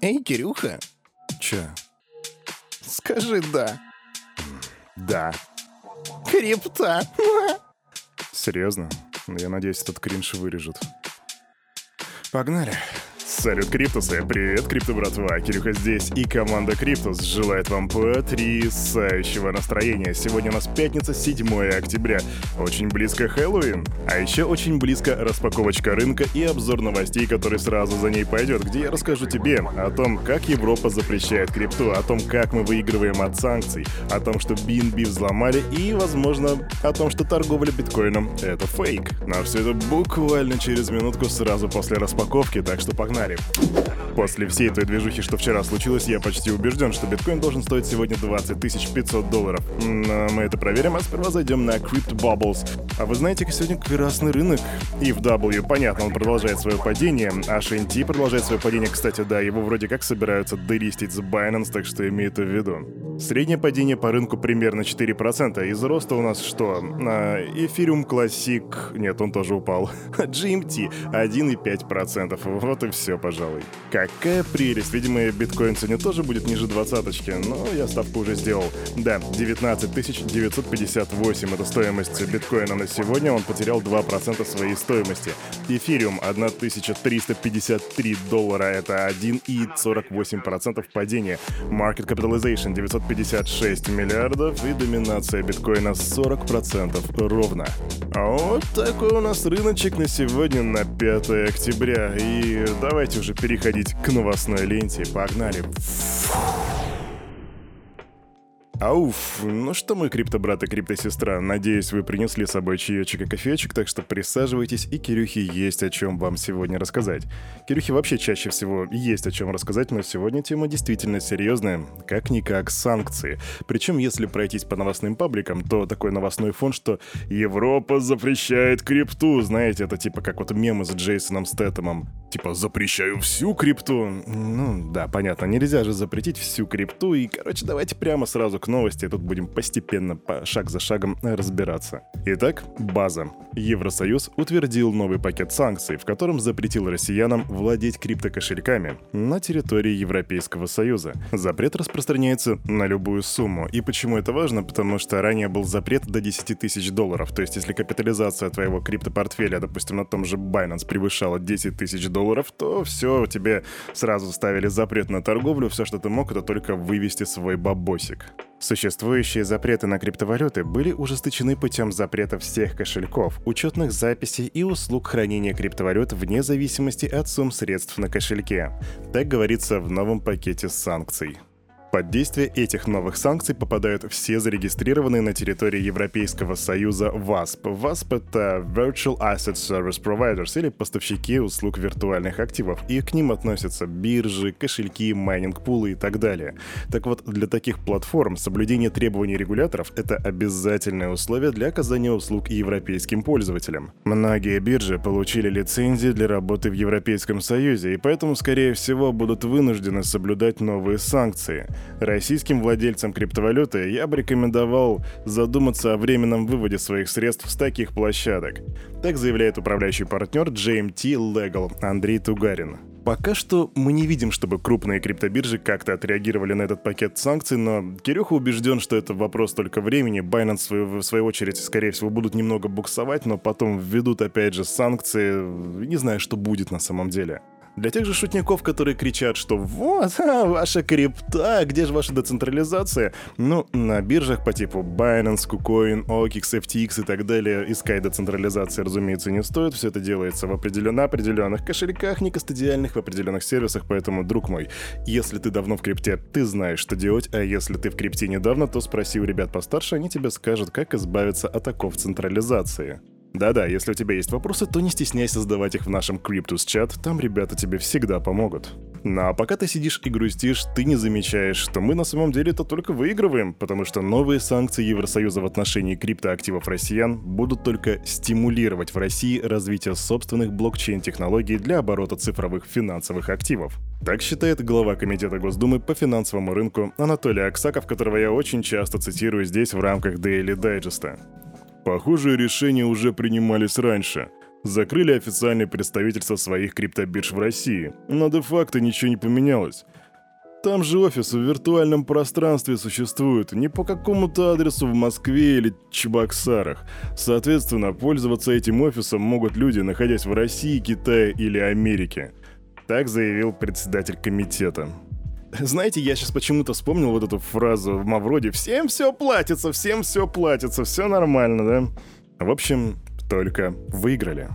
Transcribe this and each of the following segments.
Эй, Кирюха, Че? скажи «да». Да. Крипта. Серьезно? Я надеюсь, этот кринж вырежут. Погнали. Салют, Криптусы! Привет, Крипто братва! Кирюха здесь и команда Криптус желает вам потрясающего настроения. Сегодня у нас пятница, 7 октября. Очень близко Хэллоуин. А еще очень близко распаковочка рынка и обзор новостей, который сразу за ней пойдет, где я расскажу тебе о том, как Европа запрещает крипту, о том, как мы выигрываем от санкций, о том, что BNB взломали и, возможно, о том, что торговля биткоином — это фейк. Но все это буквально через минутку сразу после распаковки, так что погнали. haremos. После всей той движухи, что вчера случилось, я почти убежден, что биткоин должен стоить сегодня 20 500 долларов. Но мы это проверим, а сперва зайдем на Crypto Bubbles. А вы знаете, сегодня красный рынок. И в W, понятно, он продолжает свое падение, а HNT продолжает свое падение. Кстати, да, его вроде как собираются делистить с Binance, так что имей это в виду. Среднее падение по рынку примерно 4%. Из роста у нас что? А, Ethereum Classic... Нет, он тоже упал. GMT 1,5%. Вот и все, пожалуй. Какая прелесть. Видимо, биткоин сегодня тоже будет ниже двадцаточки, но я ставку уже сделал. Да, 19 958 это стоимость биткоина на сегодня. Он потерял 2% своей стоимости. Эфириум 1353 доллара. Это 1,48% падения. Market Capitalization 956 миллиардов и доминация биткоина 40% ровно. А вот такой у нас рыночек на сегодня, на 5 октября. И давайте уже переходить к новостной ленте. Погнали. Ауф, ну что, мой криптобрат и криптосестра, надеюсь, вы принесли с собой чаечек и кофеечек, так что присаживайтесь, и Кирюхе есть о чем вам сегодня рассказать. Кирюхе вообще чаще всего есть о чем рассказать, но сегодня тема действительно серьезная, как-никак санкции. Причем, если пройтись по новостным пабликам, то такой новостной фон, что Европа запрещает крипту, знаете, это типа как вот мемы с Джейсоном Стэтомом. Типа, запрещаю всю крипту. Ну, да, понятно, нельзя же запретить всю крипту, и, короче, давайте прямо сразу к новости, и тут будем постепенно, по шаг за шагом разбираться. Итак, база. Евросоюз утвердил новый пакет санкций, в котором запретил россиянам владеть криптокошельками на территории Европейского Союза. Запрет распространяется на любую сумму. И почему это важно? Потому что ранее был запрет до 10 тысяч долларов. То есть, если капитализация твоего криптопортфеля, допустим, на том же Binance превышала 10 тысяч долларов, то все, тебе сразу ставили запрет на торговлю, все, что ты мог, это только вывести свой бабосик. Существующие запреты на криптовалюты были ужесточены путем запрета всех кошельков, учетных записей и услуг хранения криптовалют вне зависимости от сумм средств на кошельке. Так говорится в новом пакете санкций. Под действие этих новых санкций попадают все зарегистрированные на территории Европейского Союза VASP. VASP — это Virtual Asset Service Providers или поставщики услуг виртуальных активов, и к ним относятся биржи, кошельки, майнинг-пулы и так далее. Так вот, для таких платформ соблюдение требований регуляторов — это обязательное условие для оказания услуг европейским пользователям. Многие биржи получили лицензии для работы в Европейском Союзе, и поэтому, скорее всего, будут вынуждены соблюдать новые санкции. Российским владельцам криптовалюты я бы рекомендовал задуматься о временном выводе своих средств с таких площадок. Так заявляет управляющий партнер GMT Legal Андрей Тугарин. Пока что мы не видим, чтобы крупные криптобиржи как-то отреагировали на этот пакет санкций, но Кирюха убежден, что это вопрос только времени. Binance, в свою очередь, скорее всего, будут немного буксовать, но потом введут опять же санкции. Не знаю, что будет на самом деле. Для тех же шутников, которые кричат, что вот, а, ваша крипта, где же ваша децентрализация? Ну, на биржах по типу Binance, KuCoin, OKX, FTX и так далее искать децентрализации, разумеется, не стоит. Все это делается в определенно определенных кошельках, не кастодиальных, в определенных сервисах. Поэтому, друг мой, если ты давно в крипте, ты знаешь, что делать, а если ты в крипте недавно, то спроси у ребят постарше, они тебе скажут, как избавиться от оков централизации. Да-да, если у тебя есть вопросы, то не стесняйся задавать их в нашем Cryptus чат, там ребята тебе всегда помогут. Ну а пока ты сидишь и грустишь, ты не замечаешь, что мы на самом деле это только выигрываем, потому что новые санкции Евросоюза в отношении криптоактивов россиян будут только стимулировать в России развитие собственных блокчейн-технологий для оборота цифровых финансовых активов. Так считает глава Комитета Госдумы по финансовому рынку Анатолий Аксаков, которого я очень часто цитирую здесь в рамках Daily Digest. Похожие решения уже принимались раньше. закрыли официальные представительства своих криптобирж в России, но де-факто ничего не поменялось. Там же офис в виртуальном пространстве существует, не по какому-то адресу в Москве или Чебоксарах. Соответственно, пользоваться этим офисом могут люди, находясь в России, Китае или Америке. Так заявил председатель комитета. Знаете, я сейчас почему-то вспомнил вот эту фразу в Мавроде «Всем все платится, всем все платится, все нормально, да?» В общем, только выиграли.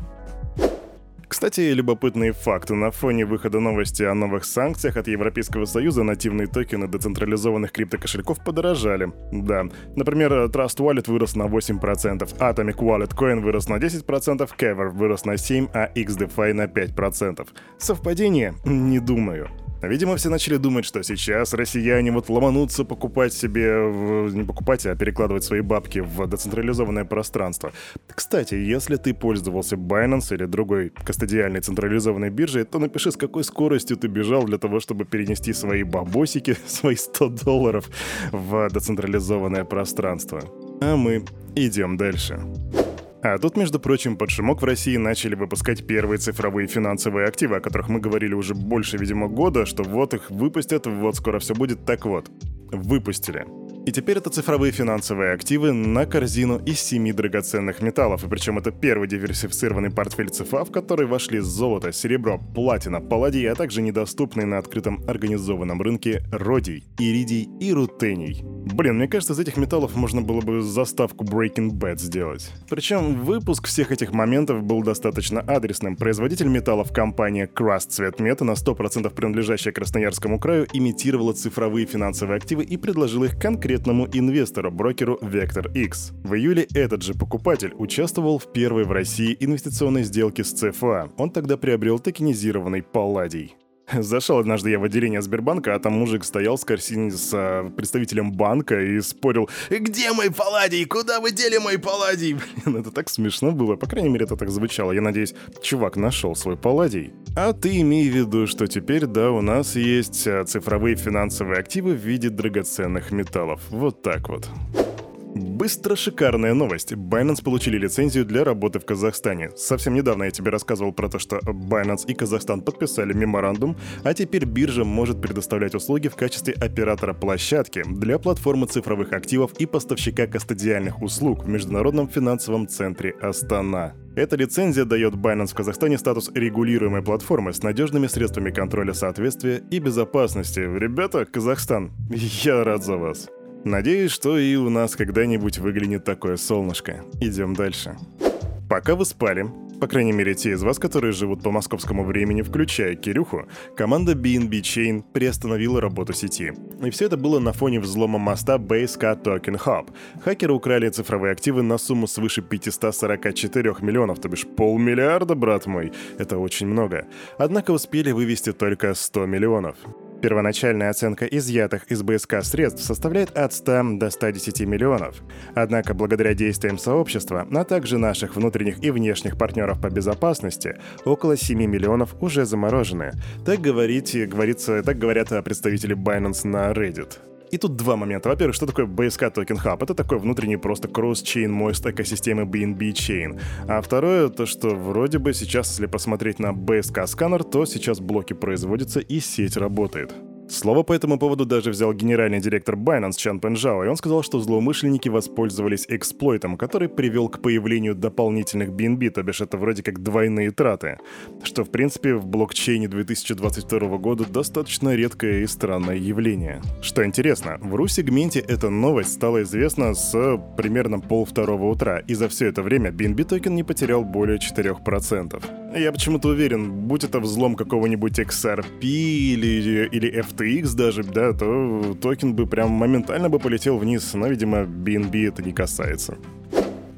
Кстати, любопытные факты. На фоне выхода новости о новых санкциях от Европейского Союза нативные токены децентрализованных криптокошельков подорожали. Да, например, Trust Wallet вырос на 8%, Atomic Wallet Coin вырос на 10%, Kever вырос на 7%, а XDeFi на 5%. Совпадение? Не думаю. Видимо, все начали думать, что сейчас россияне вот ломанутся покупать себе, не покупать, а перекладывать свои бабки в децентрализованное пространство. Кстати, если ты пользовался Binance или другой кастодиальной централизованной биржей, то напиши, с какой скоростью ты бежал для того, чтобы перенести свои бабосики, свои 100 долларов в децентрализованное пространство. А мы идем дальше. А тут, между прочим, под шумок в России начали выпускать первые цифровые финансовые активы, о которых мы говорили уже больше, видимо, года, что вот их выпустят, вот скоро все будет. Так вот, выпустили. И теперь это цифровые финансовые активы на корзину из семи драгоценных металлов. И причем это первый диверсифицированный портфель ЦФА, в который вошли золото, серебро, платина, палладий, а также недоступные на открытом организованном рынке родий, иридий и рутений. Блин, мне кажется, из этих металлов можно было бы заставку Breaking Bad сделать. Причем выпуск всех этих моментов был достаточно адресным. Производитель металлов компания Crust Цветмета, на 100% принадлежащая Красноярскому краю, имитировала цифровые финансовые активы и предложила их конкретно конкретному инвестору, брокеру Vector X. В июле этот же покупатель участвовал в первой в России инвестиционной сделке с ЦФА. Он тогда приобрел токенизированный палладий. Зашел однажды я в отделение Сбербанка, а там мужик стоял с корсиной с а, представителем банка и спорил «Где мой палладий? Куда вы дели мой палладий?» Блин, это так смешно было, по крайней мере, это так звучало. Я надеюсь, чувак нашел свой палладий. А ты имей в виду, что теперь, да, у нас есть а, цифровые финансовые активы в виде драгоценных металлов. Вот так вот. Быстро шикарная новость. Binance получили лицензию для работы в Казахстане. Совсем недавно я тебе рассказывал про то, что Binance и Казахстан подписали меморандум, а теперь биржа может предоставлять услуги в качестве оператора площадки для платформы цифровых активов и поставщика кастодиальных услуг в Международном финансовом центре Астана. Эта лицензия дает Binance в Казахстане статус регулируемой платформы с надежными средствами контроля соответствия и безопасности. Ребята, Казахстан, я рад за вас. Надеюсь, что и у нас когда-нибудь выглянет такое солнышко. Идем дальше. Пока вы спали, по крайней мере те из вас, которые живут по московскому времени, включая Кирюху, команда BNB Chain приостановила работу сети. И все это было на фоне взлома моста BaseK Token Hub. Хакеры украли цифровые активы на сумму свыше 544 миллионов, то бишь полмиллиарда, брат мой. Это очень много. Однако успели вывести только 100 миллионов. Первоначальная оценка изъятых из БСК средств составляет от 100 до 110 миллионов. Однако благодаря действиям сообщества, а также наших внутренних и внешних партнеров по безопасности, около 7 миллионов уже заморожены. Так, говорите, говорится, так говорят представители Binance на Reddit. И тут два момента. Во-первых, что такое BSK Token Hub? Это такой внутренний просто кросс-чейн мост экосистемы BNB Chain. А второе, то что вроде бы сейчас, если посмотреть на BSK сканер, то сейчас блоки производятся и сеть работает. Слово по этому поводу даже взял генеральный директор Binance Чан Пенжао, и он сказал, что злоумышленники воспользовались эксплойтом, который привел к появлению дополнительных BNB, то бишь это вроде как двойные траты, что в принципе в блокчейне 2022 года достаточно редкое и странное явление. Что интересно, в ру-сегменте эта новость стала известна с примерно полвторого утра, и за все это время BNB токен не потерял более 4%. Я почему-то уверен, будь это взлом какого-нибудь XRP или, или FTX даже, да, то токен бы прям моментально бы полетел вниз, но, видимо, BNB это не касается.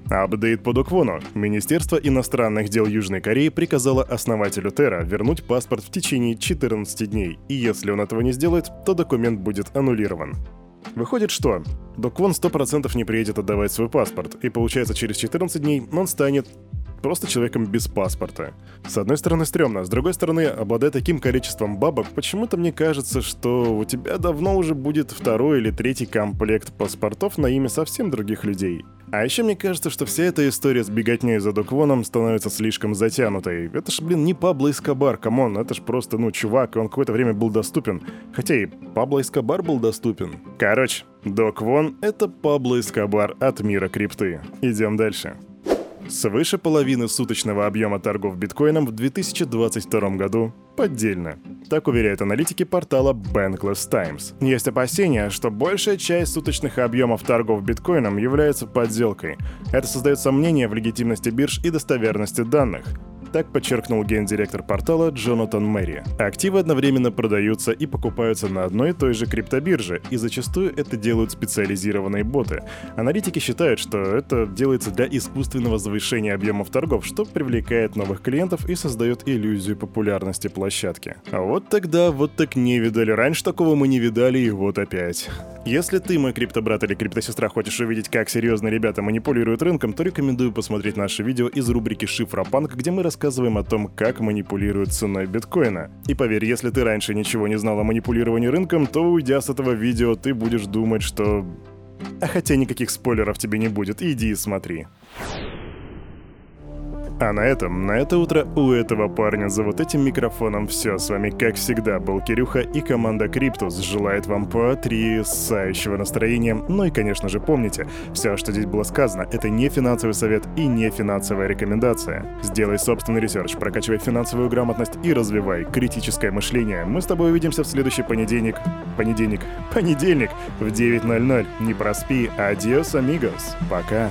Апдейт по Доквону. Министерство иностранных дел Южной Кореи приказало основателю Терра вернуть паспорт в течение 14 дней, и если он этого не сделает, то документ будет аннулирован. Выходит, что Доквон 100% не приедет отдавать свой паспорт, и получается через 14 дней он станет просто человеком без паспорта. С одной стороны, стрёмно, с другой стороны, обладая таким количеством бабок, почему-то мне кажется, что у тебя давно уже будет второй или третий комплект паспортов на имя совсем других людей. А еще мне кажется, что вся эта история с беготней за До Квоном становится слишком затянутой. Это ж, блин, не Пабло Эскобар, come on, это ж просто, ну, чувак, он какое-то время был доступен. Хотя и Пабло Эскобар был доступен. Короче, До Квон — это Пабло Эскобар от мира крипты. Идем дальше. Свыше половины суточного объема торгов биткоином в 2022 году поддельно. Так уверяют аналитики портала Bankless Times. Есть опасения, что большая часть суточных объемов торгов биткоином является подделкой. Это создает сомнения в легитимности бирж и достоверности данных. Так подчеркнул гендиректор портала Джонатан Мэри. Активы одновременно продаются и покупаются на одной и той же криптобирже, и зачастую это делают специализированные боты. Аналитики считают, что это делается для искусственного завышения объемов торгов, что привлекает новых клиентов и создает иллюзию популярности площадки. А вот тогда вот так не видали. Раньше такого мы не видали, и вот опять. Если ты, мой криптобрат или криптосестра, хочешь увидеть, как серьезно ребята манипулируют рынком, то рекомендую посмотреть наше видео из рубрики «Шифропанк», где мы рассказываем о том, как манипулируют ценой биткоина. И поверь, если ты раньше ничего не знал о манипулировании рынком, то уйдя с этого видео, ты будешь думать, что... А хотя никаких спойлеров тебе не будет, иди и смотри. А на этом, на это утро у этого парня за вот этим микрофоном все. С вами, как всегда, был Кирюха и команда Криптус желает вам потрясающего настроения. Ну и, конечно же, помните, все, что здесь было сказано, это не финансовый совет и не финансовая рекомендация. Сделай собственный research, прокачивай финансовую грамотность и развивай критическое мышление. Мы с тобой увидимся в следующий понедельник. Понедельник. Понедельник в 9.00. Не проспи. Adiós, amigos. Пока.